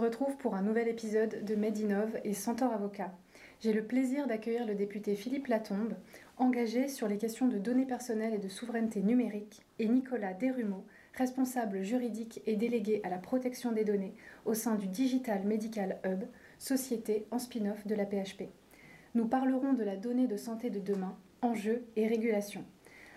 retrouve pour un nouvel épisode de Medinov et Centaure Avocat. J'ai le plaisir d'accueillir le député Philippe Latombe, engagé sur les questions de données personnelles et de souveraineté numérique, et Nicolas Desrumeaux, responsable juridique et délégué à la protection des données au sein du Digital Medical Hub, société en spin-off de la PHP. Nous parlerons de la donnée de santé de demain, enjeux et régulation.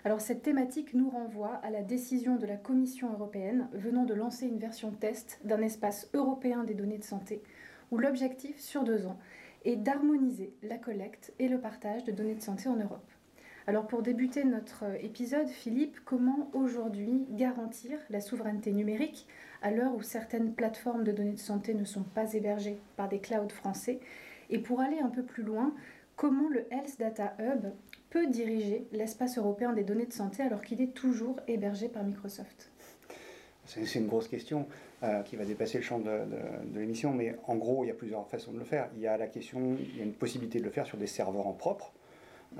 Alors cette thématique nous renvoie à la décision de la Commission européenne venant de lancer une version test d'un espace européen des données de santé, où l'objectif sur deux ans est d'harmoniser la collecte et le partage de données de santé en Europe. Alors pour débuter notre épisode, Philippe, comment aujourd'hui garantir la souveraineté numérique à l'heure où certaines plateformes de données de santé ne sont pas hébergées par des clouds français? Et pour aller un peu plus loin, comment le Health Data Hub peut diriger l'espace européen des données de santé alors qu'il est toujours hébergé par Microsoft? C'est une grosse question euh, qui va dépasser le champ de, l'émission, mais en gros, il y a plusieurs façons de le faire. Il y a la question, il y a une possibilité de le faire sur des serveurs en propre.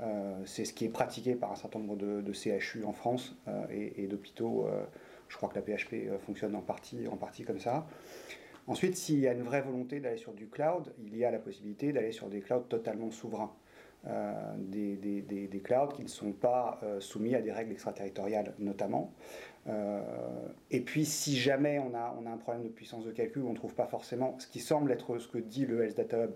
Euh, c'est ce qui est pratiqué par un certain nombre de, CHU en France euh, et, d'hôpitaux. je crois que la PHP fonctionne en partie, en partie comme ça. Ensuite, s'il y a une vraie volonté d'aller sur du cloud, il y a la possibilité d'aller sur des clouds totalement souverains. Euh, des, clouds qui ne sont pas euh, soumis à des règles extraterritoriales notamment. Euh, et puis si jamais on a, on a un problème de puissance de calcul, on ne trouve pas forcément ce qui semble être ce que dit le Health Data Hub,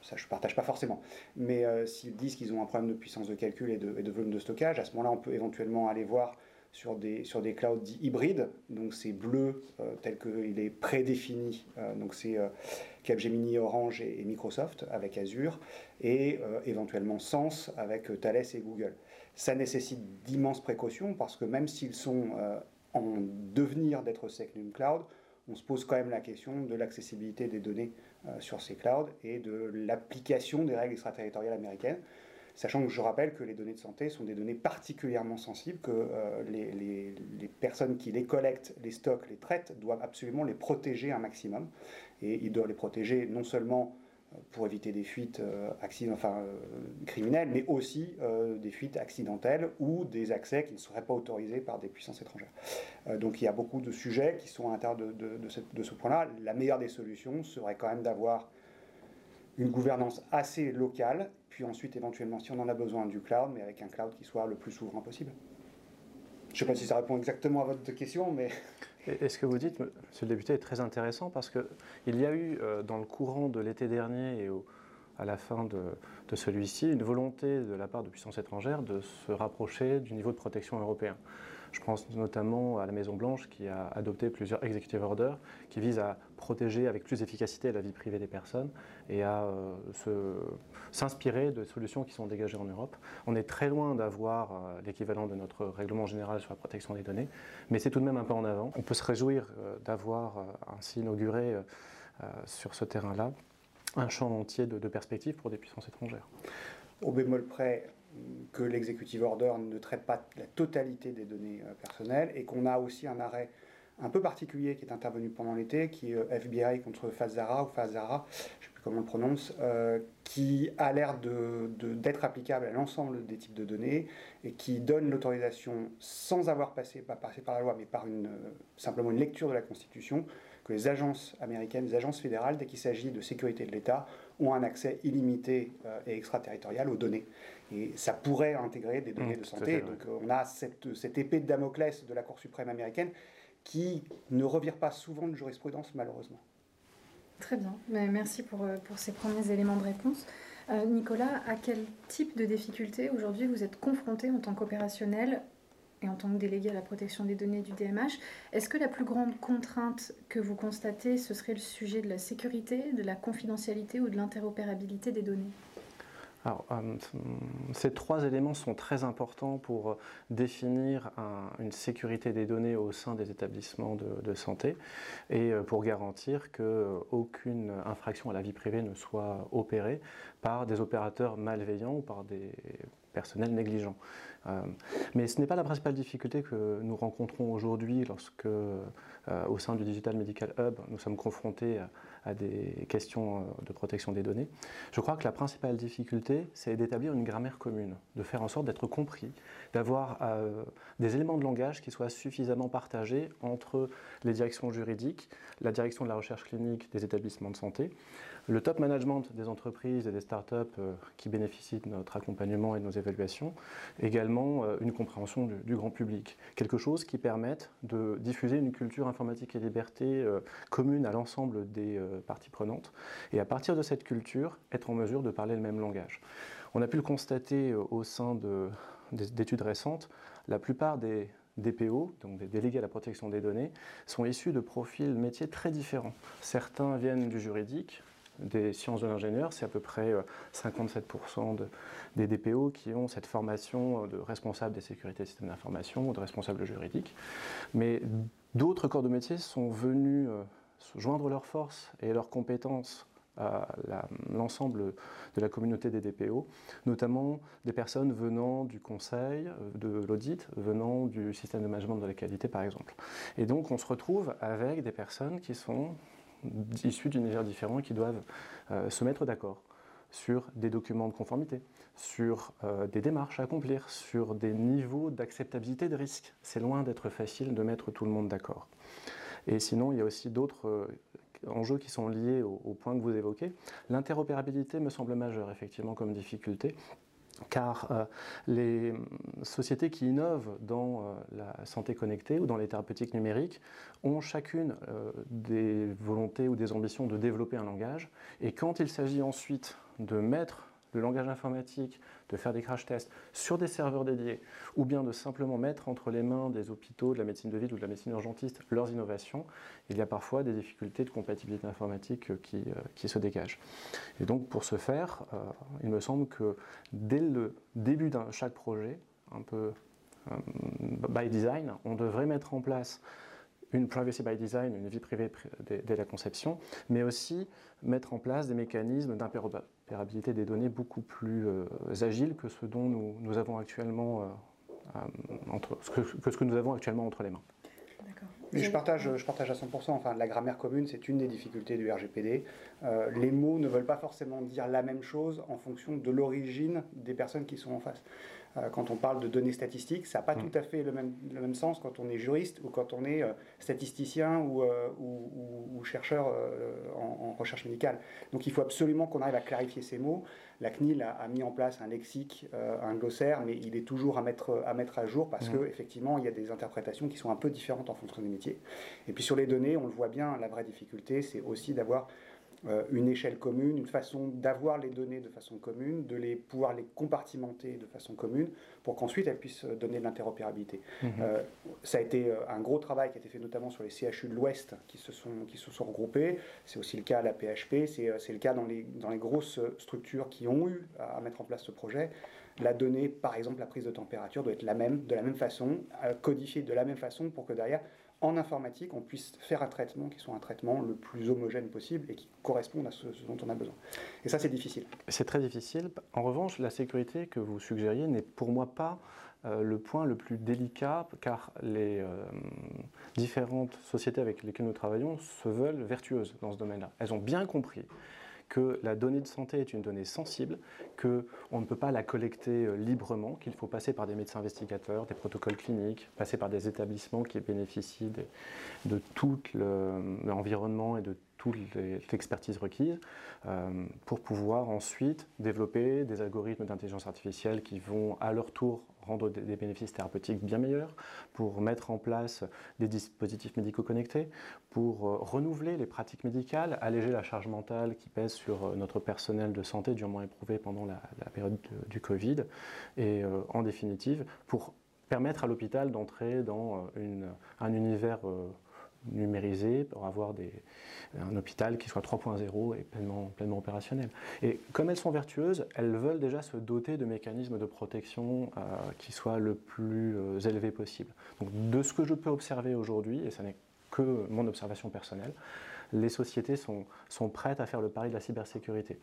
ça je ne partage pas forcément, mais s'ils disent qu'ils ont un problème de puissance de calcul et de volume de stockage, à ce moment-là on peut éventuellement aller voir sur des, sur des clouds dits hybrides. Donc c'est bleu euh, tel qu'il est prédéfini. Euh, donc c'est euh, Capgemini, Orange et, Microsoft avec Azure et éventuellement Sens avec Thales et Google. Ça nécessite d'immenses précautions parce que même s'ils sont en devenir d'être Secnum Cloud, on se pose quand même la question de l'accessibilité des données sur ces clouds et de l'application des règles extraterritoriales américaines sachant que je rappelle que les données de santé sont des données particulièrement sensibles, que euh, les, personnes qui les collectent, les stockent, les traitent, doivent absolument les protéger un maximum. Et ils doivent les protéger non seulement euh, pour éviter des fuites euh, criminelles, mais aussi des fuites accidentelles ou des accès qui ne seraient pas autorisés par des puissances étrangères. donc il y a beaucoup de sujets qui sont à l'intérieur de, ce point-là. La meilleure des solutions serait quand même d'avoir une gouvernance assez locale, puis ensuite éventuellement, si on en a besoin, du cloud, mais avec un cloud qui soit le plus souverain possible. Je ne sais pas si ça répond exactement à votre question, mais... Et ce que vous dites, monsieur le député, est très intéressant parce qu'il y a eu, euh, dans le courant de l'été dernier et à la fin de, de celui-ci, une volonté de la part de puissances étrangères de se rapprocher du niveau de protection européen. Je pense notamment à la Maison-Blanche qui a adopté plusieurs executive orders qui visent à protéger avec plus d'efficacité la vie privée des personnes et à euh, s'inspirer de solutions qui sont dégagées en Europe. On est très loin d'avoir euh, l'équivalent de notre règlement général sur la protection des données, mais c'est tout de même un pas en avant. On peut se réjouir euh, d'avoir ainsi inauguré sur ce terrain-là un champ entier de, de perspectives pour des puissances étrangères. Au bémol près, que l'executive order ne traite pas la totalité des données euh, personnelles et qu'on a aussi un arrêt un peu particulier qui est intervenu pendant l'été, qui est euh, FBI contre Fazara ou Fazara, je ne sais plus comment on le prononce, euh, qui a l'air d'être applicable à l'ensemble des types de données et qui donne l'autorisation sans avoir passé, pas passé par la loi, mais par une, simplement une lecture de la Constitution, que les agences américaines, les agences fédérales, dès qu'il s'agit de sécurité de l'État, ont un accès illimité et extraterritorial aux données. Et ça pourrait intégrer des données mmh, de santé. Donc on a cette, cette épée de Damoclès de la Cour suprême américaine qui ne revire pas souvent de jurisprudence, malheureusement. Très bien, merci pour, euh, pour ces premiers éléments de réponse. Euh, Nicolas, à quel type de difficultés aujourd'hui vous êtes confronté en tant qu'opérationnel et en tant que délégué à la protection des données du DMH Est-ce que la plus grande contrainte que vous constatez, ce serait le sujet de la sécurité, de la confidentialité ou de l'interopérabilité des données? Alors, euh, ces trois éléments sont très importants pour définir une sécurité des données au sein des établissements de, santé et euh, pour garantir qu'aucune infraction à la vie privée ne soit opérée par des opérateurs malveillants ou par des personnels négligents. Euh, mais ce n'est pas la principale difficulté que nous rencontrons aujourd'hui lorsque, au sein du Digital Medical Hub, nous sommes confrontés à, à des questions de protection des données. Je crois que la principale difficulté, c'est d'établir une grammaire commune, de faire en sorte d'être compris, d'avoir des éléments de langage qui soient suffisamment partagés entre les directions juridiques, la direction de la recherche clinique des établissements de santé, le top management des entreprises et des startups euh, qui bénéficient de notre accompagnement et de nos évaluations, également euh, une compréhension du, grand public. Quelque chose qui permette de diffuser une culture informatique et liberté euh, commune à l'ensemble des parties prenantes, et à partir de cette culture, être en mesure de parler le même langage. On a pu le constater au sein d'études récentes, la plupart des DPO, donc des délégués à la protection des données, sont issus de profils métiers très différents. Certains viennent du juridique, des sciences de l'ingénieur, c'est à peu près 57% euh, des DPO qui ont cette formation de responsable des sécurités des systèmes d'information ou de responsable juridique. Mais d'autres corps de métier sont venus euh, joindre leurs forces et leurs compétences à l'ensemble de la communauté des DPO, notamment des personnes venant du conseil, euh, de l'audit, venant du système de management de la qualité par exemple. Et donc on se retrouve avec des personnes qui sont issus d'univers différents qui doivent euh, se mettre d'accord sur des documents de conformité, sur euh, des démarches à accomplir, sur des niveaux d'acceptabilité de risque. C'est loin d'être facile de mettre tout le monde d'accord. Et sinon, il y a aussi d'autres euh, enjeux qui sont liés au, au point que vous évoquez. L'interopérabilité me semble majeure, effectivement, comme difficulté car euh, les sociétés qui innovent dans euh, la santé connectée ou dans les thérapeutiques numériques ont chacune euh, des volontés ou des ambitions de développer un langage, et quand il s'agit ensuite de mettre le langage informatique, de faire des crash tests sur des serveurs dédiés, ou bien de simplement mettre entre les mains des hôpitaux, de la médecine de ville ou de la médecine urgentiste leurs innovations, il y a parfois des difficultés de compatibilité informatique qui, euh, qui se dégagent. Et donc pour ce faire, euh, il me semble que dès le début de chaque projet, un peu euh, by design, on devrait mettre en place une privacy by design, une vie privée dès la conception, mais aussi mettre en place des mécanismes des données beaucoup plus euh, agiles que ce dont nous, avons actuellement euh, euh, entre, que ce que nous avons actuellement entre les mains. Mais je partage, je partage à 100%. Enfin, la grammaire commune, c'est une des difficultés du RGPD. les mots ne veulent pas forcément dire la même chose en fonction de l'origine des personnes qui sont en face. Euh, quand on parle de données statistiques, ça n'a pas mm. tout à fait le même, le même, sens quand on est juriste ou quand on est euh, statisticien ou, euh, ou, chercheur en, recherche médicale. Donc il faut absolument qu'on arrive à clarifier ces mots. La CNIL a, mis en place un lexique, un glossaire, mais il est toujours à mettre à, mettre à jour parce mm. qu'effectivement, il y a des interprétations qui sont un peu différentes en fonction des métiers. Et puis sur les données, on le voit bien, la vraie difficulté, c'est aussi d'avoir une échelle commune, une façon d'avoir les données de façon commune, de les pouvoir les compartimenter de façon commune, pour qu'ensuite elles puissent donner de l'interopérabilité. Mhm. Euh, ça a été euh, un gros travail qui a été fait notamment sur les CHU de l'Ouest qui se sont, qui se sont regroupés. C'est aussi le cas à la PHP, c'est le cas dans les, dans les grosses structures qui ont eu à, mettre en place ce projet. La donnée, par exemple, la prise de température doit être la même, de la même façon, codifiée de la même façon pour que derrière en informatique, on puisse faire un traitement qui soit un traitement le plus homogène possible et qui corresponde à ce, dont on a besoin. Et ça, c'est difficile. C'est très difficile. En revanche, la sécurité que vous suggériez n'est pour moi pas euh, le point le plus délicat, car les euh, différentes sociétés avec lesquelles nous travaillons se veulent vertueuses dans ce domaine-là. Elles ont bien compris que la donnée de santé est une donnée sensible, qu'on ne peut pas la collecter euh, librement, qu'il faut passer par des médecins investigateurs, des protocoles cliniques, passer par des établissements qui bénéficient de, tout l'environnement et de toute l'expertise requise euh, pour pouvoir ensuite développer des algorithmes d'intelligence artificielle qui vont à leur tour rendre des bénéfices thérapeutiques bien meilleurs, pour mettre en place des dispositifs médicaux connectés, pour euh, renouveler les pratiques médicales, alléger la charge mentale qui pèse sur euh, notre personnel de santé durement éprouvé pendant la, période du Covid, et en définitive, pour permettre à l'hôpital d'entrer dans un univers numérisé pour avoir des, un hôpital qui soit 3.0 et pleinement, pleinement opérationnel. Et comme elles sont vertueuses, elles veulent déjà se doter de mécanismes de protection euh, qui soient le plus euh, élevés possible. Donc de ce que je peux observer aujourd'hui, et ce n'est que mon observation personnelle, les sociétés sont, sont prêtes à faire le pari de la cybersécurité.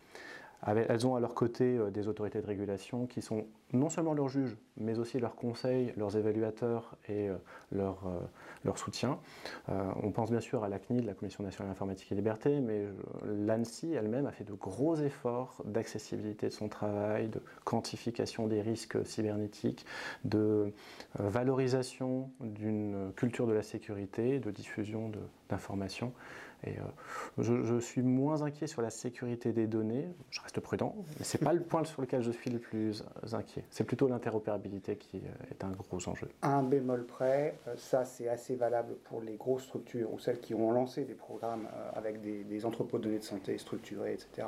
Elles ont à leur côté euh, des autorités de régulation qui sont non seulement leurs juges, mais aussi leurs conseils, leurs évaluateurs et euh, leur, euh, leur soutien. on pense bien sûr à la CNIL, la Commission nationale d'informatique et liberté, mais l'ANSI elle-même a fait de gros efforts d'accessibilité de son travail, de quantification des risques cybernétiques, de valorisation d'une culture de la sécurité, de diffusion d'informations. Et euh, je, suis moins inquiet sur la sécurité des données, je reste prudent, mais ce n'est pas le point sur lequel je suis le plus inquiet. C'est plutôt l'interopérabilité qui euh, est un gros enjeu. Un bémol près, euh, ça c'est assez valable pour les grosses structures ou celles qui ont lancé des programmes avec des, entrepôts de données de santé structurés, etc.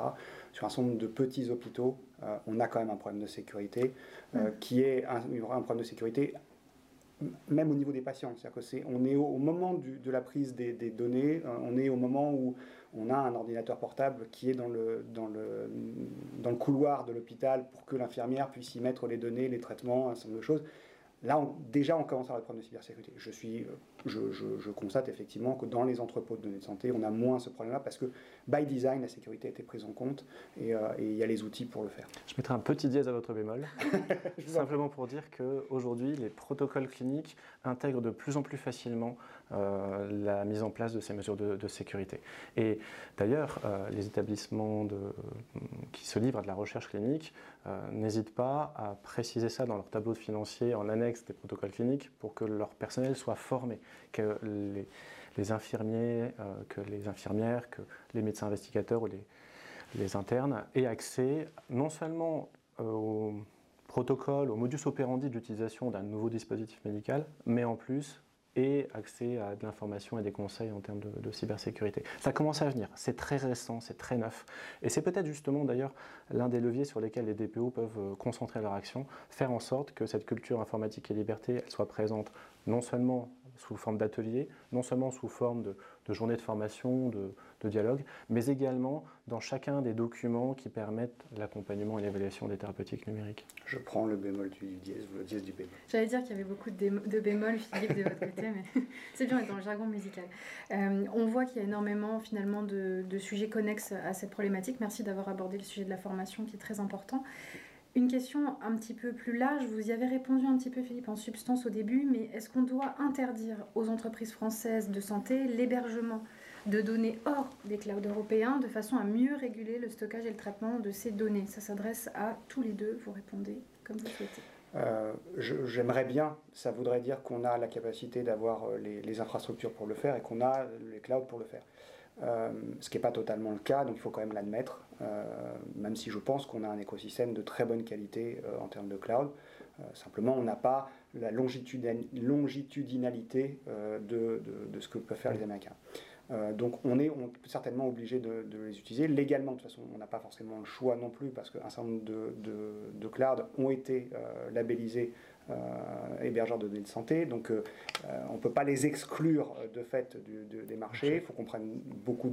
Sur un certain nombre de petits hôpitaux, on a quand même un problème de sécurité mm. qui est un, un problème de sécurité même au niveau des patients. C'est-à-dire que c'est, on est au, moment de la prise des, données, euh, on est au moment où on a un ordinateur portable qui est dans le, dans le, dans le couloir de l'hôpital pour que l'infirmière puisse y mettre les données, les traitements, un certain nombre de choses. Là, déjà, on commence à avoir des problèmes de cybersécurité. Je, suis, je, je, constate effectivement que dans les entrepôts de données de santé, on a moins ce problème-là parce que, by design, la sécurité a été prise en compte et, euh, il y a les outils pour le faire. Je mettrai un petit dièse à votre bémol, simplement pour dire qu'aujourd'hui, les protocoles cliniques intègrent de plus en plus facilement euh, la mise en place de ces mesures de, sécurité. Et d'ailleurs, euh, les établissements de, qui se livrent à de la recherche clinique euh, n'hésitent pas à préciser ça dans leur tableau de financier en annexe des protocoles cliniques pour que leur personnel soit formé, que les, infirmiers, que les infirmières, que les médecins investigateurs ou les, les internes aient accès non seulement au protocole, au modus operandi d'utilisation d'un nouveau dispositif médical, mais en plus et accès à de l'information et des conseils en termes de, cybersécurité. Ça commence à venir, c'est très récent, c'est très neuf. Et c'est peut-être justement d'ailleurs l'un des leviers sur lesquels les DPO peuvent euh, concentrer leur action, faire en sorte que cette culture informatique et liberté soit présente non seulement sous forme d'ateliers, non seulement sous forme de, journées de formation, de, dialogue, mais également dans chacun des documents qui permettent l'accompagnement et l'évaluation des thérapeutiques numériques. Je prends le bémol du dièse ou le dièse du bémol. J'allais dire qu'il y avait beaucoup de, bémols, Philippe, de votre côté, mais c'est bien dans le jargon musical. Euh, on voit qu'il y a énormément finalement de, de sujets connexes à cette problématique. Merci d'avoir abordé le sujet de la formation qui est très important. Une question un petit peu plus large, vous y avez répondu un petit peu Philippe en substance au début, mais est-ce qu'on doit interdire aux entreprises françaises de santé l'hébergement de données hors des clouds européens de façon à mieux réguler le stockage et le traitement de ces données? Ça s'adresse à tous les deux, vous répondez comme vous souhaitez. Euh, j'aimerais bien, ça voudrait dire qu'on a la capacité d'avoir euh, les, infrastructures pour le faire et qu'on a les clouds pour le faire. Euh, ce qui n'est pas totalement le cas, donc il faut quand même l'admettre, même si je pense qu'on a un écosystème de très bonne qualité euh, en termes de cloud. simplement, on n'a pas la longitudinalité de, ce que peuvent faire les Américains. donc on est certainement obligé de, les utiliser. Légalement, de toute façon, on n'a pas forcément le choix non plus parce qu'un certain nombre de, clouds ont été labellisés euh, hébergeurs de données de santé. Donc euh, euh, on ne peut pas les exclure de fait des marchés. Il faut qu'on prenne beaucoup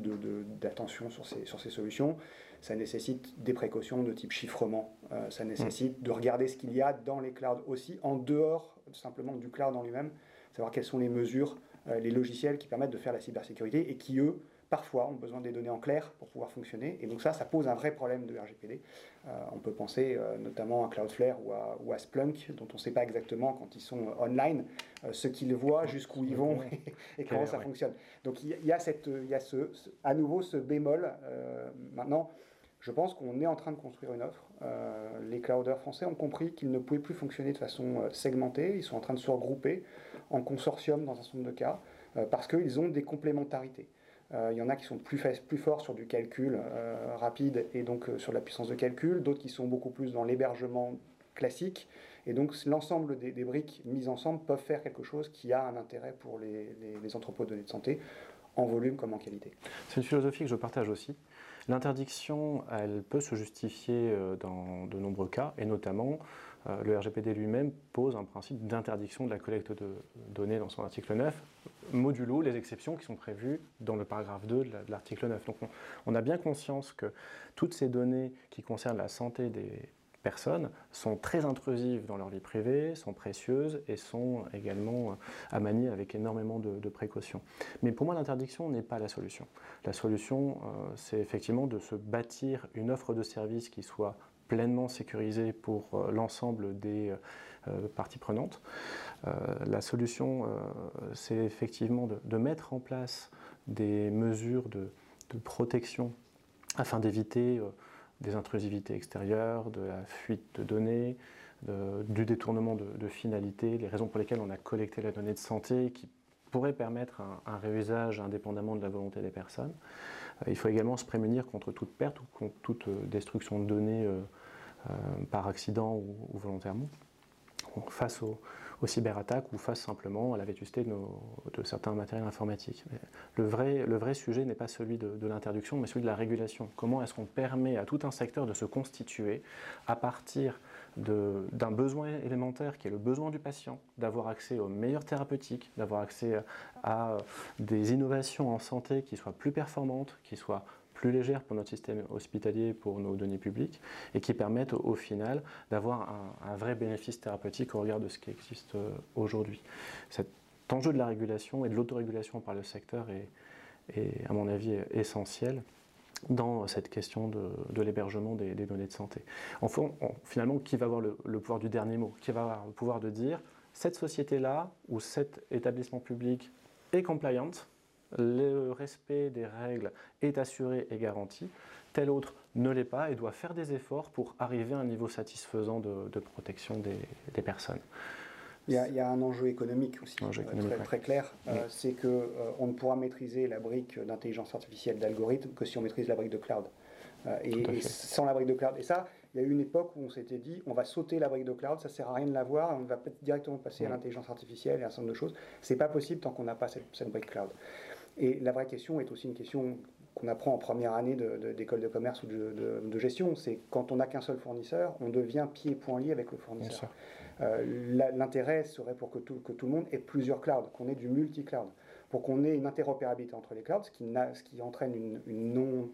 d'attention sur, ces, sur ces solutions. Ça nécessite des précautions de type chiffrement. ça nécessite de regarder ce qu'il y a dans les clouds aussi, en dehors simplement du cloud en lui-même, savoir quelles sont les mesures, les logiciels qui permettent de faire la cybersécurité et qui, eux, parfois ont besoin des données en clair pour pouvoir fonctionner. Et donc ça, ça pose un vrai problème de RGPD. Euh, on peut penser euh, notamment à Cloudflare ou à, ou à Splunk, dont on ne sait pas exactement quand ils sont online euh, ce qu'ils voient, jusqu'où ils vont et, comment ça fonctionne. Donc il y, a, cette, il y a ce, à nouveau ce bémol. maintenant, je pense qu'on est en train de construire une offre. les clouders français ont compris qu'ils ne pouvaient plus fonctionner de façon segmentée. Ils sont en train de se regrouper en consortium dans un certain nombre de cas parce qu'ils ont des complémentarités. Euh, il y en a qui sont plus, forts sur du calcul euh, rapide et donc euh, sur la puissance de calcul, d'autres qui sont beaucoup plus dans l'hébergement classique. Et donc l'ensemble des, briques mises ensemble peuvent faire quelque chose qui a un intérêt pour les, entrepôts de données de santé, en volume comme en qualité. C'est une philosophie que je partage aussi. L'interdiction, elle peut se justifier dans de nombreux cas, et notamment le RGPD lui-même pose un principe d'interdiction de la collecte de données dans son article 9, modulo les exceptions qui sont prévues dans le paragraphe 2 de l'article 9. Donc on, a bien conscience que toutes ces données qui concernent la santé des personnes sont très intrusives dans leur vie privée, sont précieuses et sont également euh, à manier avec énormément de, précautions. Mais pour moi, l'interdiction n'est pas la solution. La solution, euh, c'est effectivement de se bâtir une offre de service qui soit pleinement sécurisée pour euh, l'ensemble des parties prenantes. la solution, c'est effectivement de, mettre en place des mesures de, de protection afin d'éviter des intrusivités extérieures, de la fuite de données, du détournement de, finalité, les raisons pour lesquelles on a collecté la donnée de santé qui pourrait permettre un, réusage indépendamment de la volonté des personnes. Euh, il faut également se prémunir contre toute perte ou contre toute euh, destruction de données euh, par accident ou, volontairement face aux, cyberattaques ou face simplement à la vétusté de, certains matériels informatiques. le, vrai, le vrai sujet n'est pas celui de, l'interdiction, mais celui de la régulation. Comment est-ce qu'on permet à tout un secteur de se constituer à partir d'un besoin élémentaire qui est le besoin du patient, d'avoir accès aux meilleures thérapeutiques, d'avoir accès à des innovations en santé qui soient plus performantes, qui soient plus légères pour notre système hospitalier, pour nos données publiques, et qui permettent au, final d'avoir un, vrai bénéfice thérapeutique au regard de ce qui existe euh, aujourd'hui. Cet enjeu de la régulation et de l'autorégulation par le secteur est, à mon avis, essentiel dans cette question de, l'hébergement des, données de santé. Enfin, finalement, qui va avoir le, le, pouvoir du dernier mot? Qui va avoir le pouvoir de dire cette société-là ou cet établissement public est compliant, le respect des règles est assuré et garanti, tel autre ne l'est pas et doit faire des efforts pour arriver à un niveau satisfaisant de, protection des, personnes. Il y, a, un enjeu économique aussi, euh, très, clair. Euh, c'est qu'on euh, on ne pourra maîtriser la brique d'intelligence artificielle d'algorithme que si on maîtrise la brique de cloud. et, sans la brique de cloud. Et ça, il y a eu une époque où on s'était dit on va sauter la brique de cloud, ça sert à rien de l'avoir, on va directement passer à l'intelligence artificielle et un certain nombre de choses. C'est pas possible tant qu'on n'a pas cette, cette brique cloud. Et la vraie question est aussi une question qu'on apprend en première année d'école de, commerce ou de, gestion, c'est quand on n'a qu'un seul fournisseur, on devient pied et poing lié avec le fournisseur. Euh, l'intérêt serait pour que tout, que tout, le monde ait plusieurs clouds, qu'on ait du multi-cloud, pour qu'on ait une interopérabilité entre les clouds, ce qui, entraîne une, non...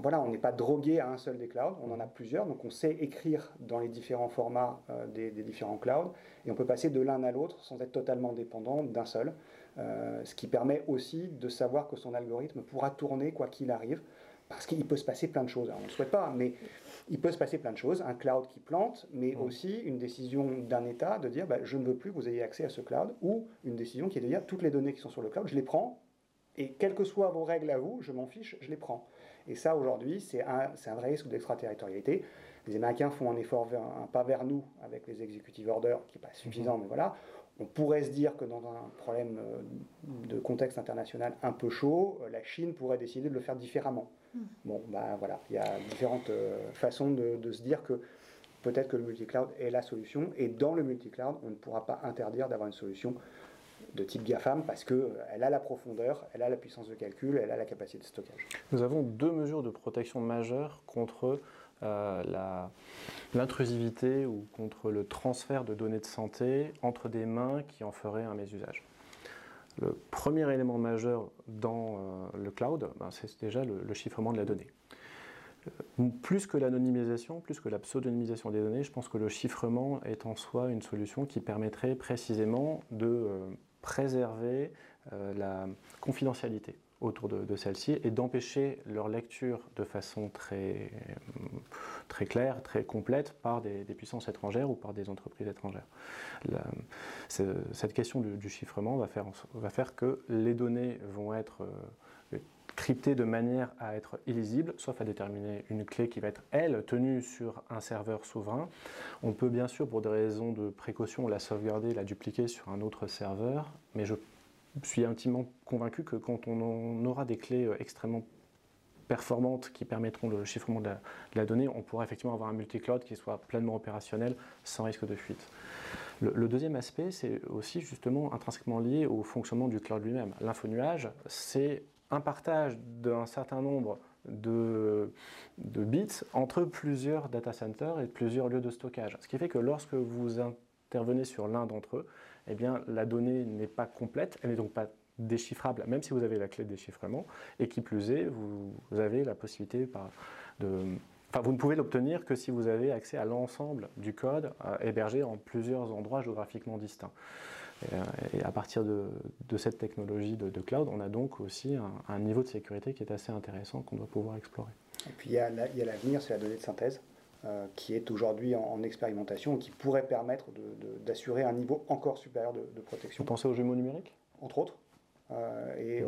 Voilà, on n'est pas drogué à un seul des clouds, on en a plusieurs, donc on sait écrire dans les différents formats euh, des, différents clouds, et on peut passer de l'un à l'autre sans être totalement dépendant d'un seul. Euh, ce qui permet aussi de savoir que son algorithme pourra tourner quoi qu'il arrive, parce qu'il peut se passer plein de choses. on ne le souhaite pas, mais il peut se passer plein de choses. Un cloud qui plante, mais aussi une décision d'un État de dire bah, je ne veux plus que vous ayez accès à ce cloud, ou une décision qui est de dire toutes les données qui sont sur le cloud, je les prends, et quelles que soient vos règles à vous, je m'en fiche, je les prends. Et ça, aujourd'hui, c'est un, un, vrai risque d'extraterritorialité. Les Américains font un effort, un pas vers nous avec les executive orders, qui n'est pas suffisant, mhm. mais voilà on pourrait se dire que dans un problème euh, de contexte international un peu chaud, euh, la Chine pourrait décider de le faire différemment. Bon, ben voilà, il y a différentes euh, façons de, se dire que peut-être que le multi-cloud est la solution, et dans le multi-cloud, on ne pourra pas interdire d'avoir une solution de type GAFAM parce qu'elle a la profondeur, elle a la puissance de calcul, elle a la capacité de stockage. Nous avons deux mesures de protection majeures contre euh, l'intrusivité ou contre le transfert de données de santé entre des mains qui en feraient un mésusage. Le premier élément majeur dans euh, le cloud, ben, c'est déjà le, chiffrement de la donnée. Euh, plus que l'anonymisation, plus que la pseudonymisation des données, je pense que le chiffrement est en soi une solution qui permettrait précisément de préserver la confidentialité autour de, celle-ci et d'empêcher leur lecture de façon très, très claire, très complète par des, puissances étrangères ou par des entreprises étrangères. cette question du, chiffrement va faire, que les données vont être euh, cryptées de manière à être illisibles, sauf à déterminer une clé qui va être, elle, tenue sur un serveur souverain. On peut bien sûr, pour des raisons de précaution, la sauvegarder, la dupliquer sur un autre serveur, mais je suis intimement convaincu que quand on aura des clés euh, extrêmement performantes qui permettront le chiffrement de la, donnée, on pourra effectivement avoir un multi-cloud qui soit pleinement opérationnel sans risque de fuite. Le, deuxième aspect, c'est aussi justement intrinsèquement lié au fonctionnement du cloud lui-même. L'infonuage, c'est un partage d'un certain nombre de, de, bits entre plusieurs data centers et plusieurs lieux de stockage. Ce qui fait que lorsque vous intervenez sur l'un d'entre eux, eh bien, la donnée n'est pas complète, elle n'est donc pas déchiffrable, même si vous avez la clé de déchiffrement, et qui plus est, vous, avez la possibilité de vous ne pouvez l'obtenir que si vous avez accès à l'ensemble du code euh, hébergé en plusieurs endroits géographiquement distincts. Et, à partir de, cette technologie de, cloud, on a donc aussi un, niveau de sécurité qui est assez intéressant qu'on doit pouvoir explorer. Et puis il y a l'avenir, c'est la donnée de synthèse. Qui est aujourd'hui en, expérimentation et qui pourrait permettre d'assurer un niveau encore supérieur de, de protection. Vous pensez aux jumeaux numériques? Entre autres. Euh, et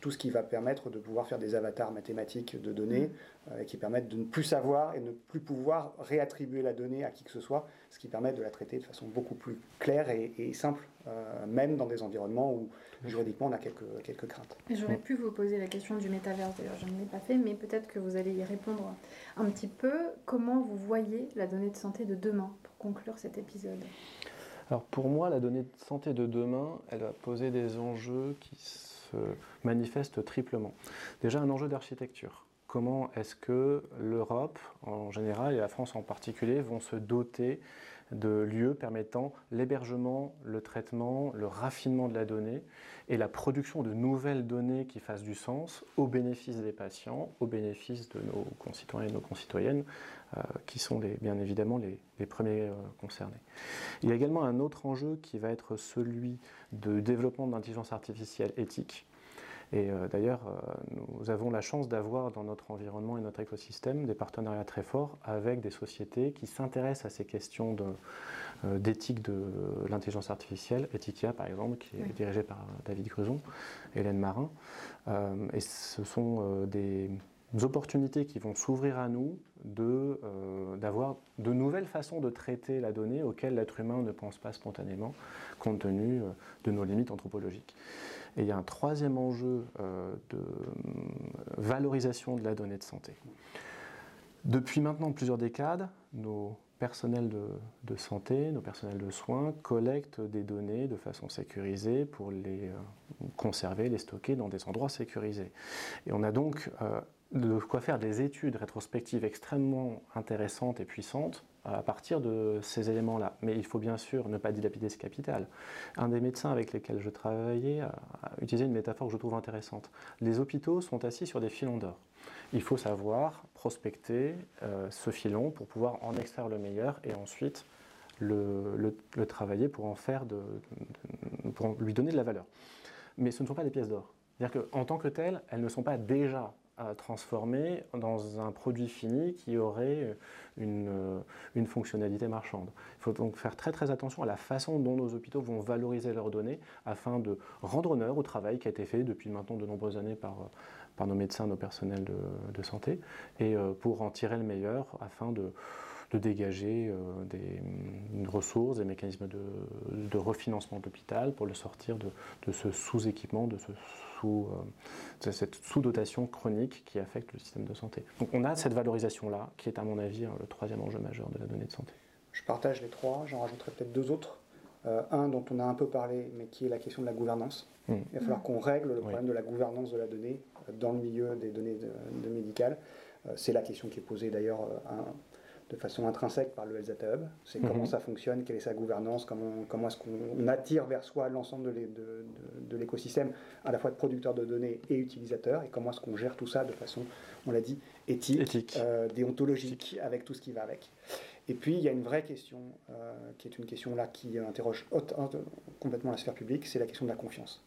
tout ce qui va permettre de pouvoir faire des avatars mathématiques de données euh, qui permettent de ne plus savoir et ne plus pouvoir réattribuer la donnée à qui que ce soit, ce qui permet de la traiter de façon beaucoup plus claire et, simple, euh, même dans des environnements où juridiquement on a quelques, quelques craintes. J'aurais pu vous poser la question du métaverse, d'ailleurs je ne l'ai pas fait, mais peut-être que vous allez y répondre un petit peu. Comment vous voyez la donnée de santé de demain pour conclure cet épisode? Alors pour moi, la donnée de santé de demain, elle va poser des enjeux qui se manifestent triplement. Déjà un enjeu d'architecture. Comment est-ce que l'Europe en général et la France en particulier vont se doter de lieux permettant l'hébergement, le traitement, le raffinement de la donnée et la production de nouvelles données qui fassent du sens au bénéfice des patients, au bénéfice de nos concitoyens et nos concitoyennes, euh, qui sont bien évidemment les, premiers euh, concernés. Il y a également un autre enjeu qui va être celui de développement d'intelligence artificielle éthique. Et euh, d'ailleurs, nous avons la chance d'avoir dans notre environnement et notre écosystème des partenariats très forts avec des sociétés qui s'intéressent à ces questions d'éthique de, l'intelligence artificielle, Ethikia par exemple, qui est dirigée par David Gruson, Hélène Marin. et ce sont des opportunités qui vont s'ouvrir à nous euh, d'avoir de, nouvelles façons de traiter la donnée auxquelles l'être humain ne pense pas spontanément, compte tenu euh, de nos limites anthropologiques. Et il y a un troisième enjeu euh, de valorisation de la donnée de santé. Depuis maintenant plusieurs décades, nos personnels de, de, santé, nos personnels de soins collectent des données de façon sécurisée pour les conserver, les stocker dans des endroits sécurisés. Et on a donc de quoi faire des études rétrospectives extrêmement intéressantes et puissantes à partir de ces éléments-là. Mais il faut bien sûr ne pas dilapider ce capital. Un des médecins avec lesquels je travaillais a utilisé une métaphore que je trouve intéressante. Les hôpitaux sont assis sur des filons d'or. Il faut savoir prospecter euh, ce filon pour pouvoir en extraire le meilleur et ensuite le, travailler pour en faire de, pour lui donner de la valeur. Mais ce ne sont pas des pièces d'or. C'est-à-dire qu'en tant que telles, elles ne sont pas déjà à transformer dans un produit fini qui aurait une, euh, une, fonctionnalité marchande. Il faut donc faire très très attention à la façon dont nos hôpitaux vont valoriser leurs données afin de rendre honneur au travail qui a été fait depuis maintenant de nombreuses années par, par nos médecins, nos personnels de, de santé, et euh, pour en tirer le meilleur afin de de dégager euh, des ressources, des mécanismes de, refinancement de l'hôpital pour le sortir de, ce sous-équipement, de, ce sous, euh, cette sous-dotation chronique qui affecte le système de santé. Donc on a cette valorisation-là qui est à mon avis le troisième enjeu majeur de la donnée de santé. Je partage les trois, j'en rajouterai peut-être deux autres. Euh, un dont on a un peu parlé, mais qui est la question de la gouvernance. Mmh. Il va falloir qu'on règle le problème de la gouvernance de la donnée dans le milieu des données de, médicales. C'est la question qui est posée d'ailleurs de façon intrinsèque par le Health Data Hub. C'est comment mhm. ça fonctionne, quelle est sa gouvernance, comment, comment est-ce qu'on attire vers soi l'ensemble de l'écosystème, à la fois de producteurs de données et utilisateurs, et comment est-ce qu'on gère tout ça de façon, on l'a dit, éthique, euh, déontologique, avec tout ce qui va avec. Et puis, il y a une vraie question, euh, qui est une question là qui interroge complètement la sphère publique, c'est la question de la confiance.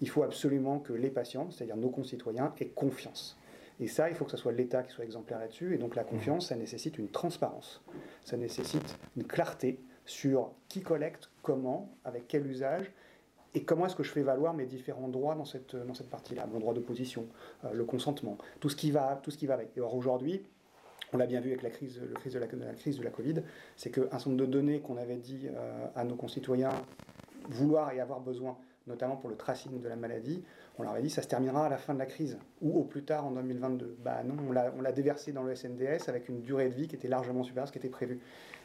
Il faut absolument que les patients, c'est-à-dire nos concitoyens, aient confiance. Et ça, il faut que ce soit l'État qui soit exemplaire là-dessus. Et donc la confiance, ça nécessite une transparence, ça nécessite une clarté sur qui collecte, comment, avec quel usage, et comment est-ce que je fais valoir mes différents droits dans cette, dans cette partie-là, mon droit d'opposition, euh, le consentement, tout ce qui va, tout ce qui va avec. Et or aujourd'hui, on l'a bien vu avec la crise, le crise de la, crise de la Covid, c'est qu'un certain de données qu'on avait dit euh, à nos concitoyens vouloir et avoir besoin, notamment pour le tracing de la maladie, on leur avait dit ça se terminera à la fin de la crise ou au plus tard en 2022. Bah non, on l'a déversé dans le SNDS avec une durée de vie qui était largement supérieure à ce qui était prévu.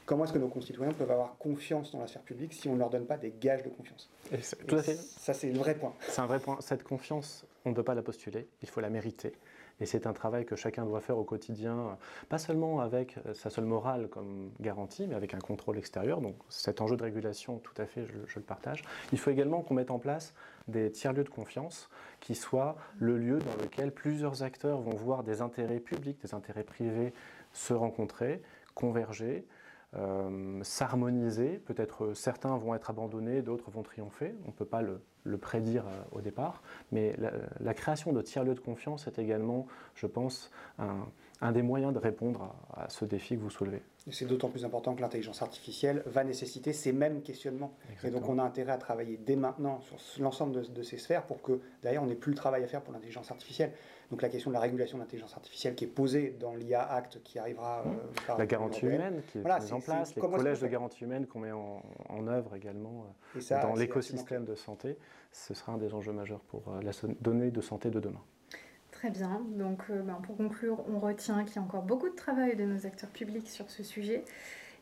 Comment est-ce que nos concitoyens peuvent avoir confiance dans la sphère publique si on ne leur donne pas des gages de confiance? Tout à fait. Ça, c'est le vrai point. C'est un vrai point. Cette confiance, on ne peut pas la postuler, il faut la mériter. Et c'est un travail que chacun doit faire au quotidien, pas seulement avec sa seule morale comme garantie, mais avec un contrôle extérieur. Donc cet enjeu de régulation, tout à fait, je, le partage. Il faut également qu'on mette en place des tiers-lieux de confiance qui soient le lieu dans lequel plusieurs acteurs vont voir des intérêts publics, des intérêts privés se rencontrer, converger, euh, s'harmoniser. Peut-être certains vont être abandonnés, d'autres vont triompher. On ne peut pas le, prédire euh, au départ. Mais la, création de tiers-lieux de confiance est également, je pense, un, des moyens de répondre à, ce défi que vous soulevez. C'est d'autant plus important que l'intelligence artificielle va nécessiter ces mêmes questionnements. Et donc on a intérêt à travailler dès maintenant sur l'ensemble de, de, ces sphères pour que d'ailleurs on n'ait plus le travail à faire pour l'intelligence artificielle. Donc la question de la régulation de l'intelligence artificielle qui est posée dans l'IA Act qui arrivera euh, par la garantie humaine qui est mise en place, les collèges de garantie humaine qu'on met en, œuvre également euh, dans l'écosystème de santé, ce sera un des enjeux majeurs pour euh, la donnée de santé de demain. Très bien. Donc, ben, pour conclure, on retient qu'il y a encore beaucoup de travail de nos acteurs publics sur ce sujet.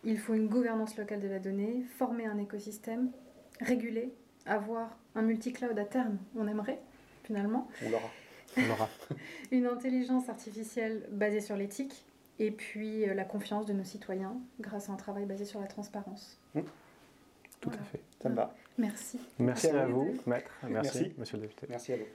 Il faut une gouvernance locale de la donnée, former un écosystème, réguler, avoir un multi-cloud à terme. On aimerait, finalement. On l'aura. Une intelligence artificielle basée sur l'éthique et puis euh, la confiance de nos citoyens grâce à un travail basé sur la transparence. Mmh. Tout à fait. Ça me va. Merci. Merci, à, vous, maître. Merci, monsieur le député. Merci à vous.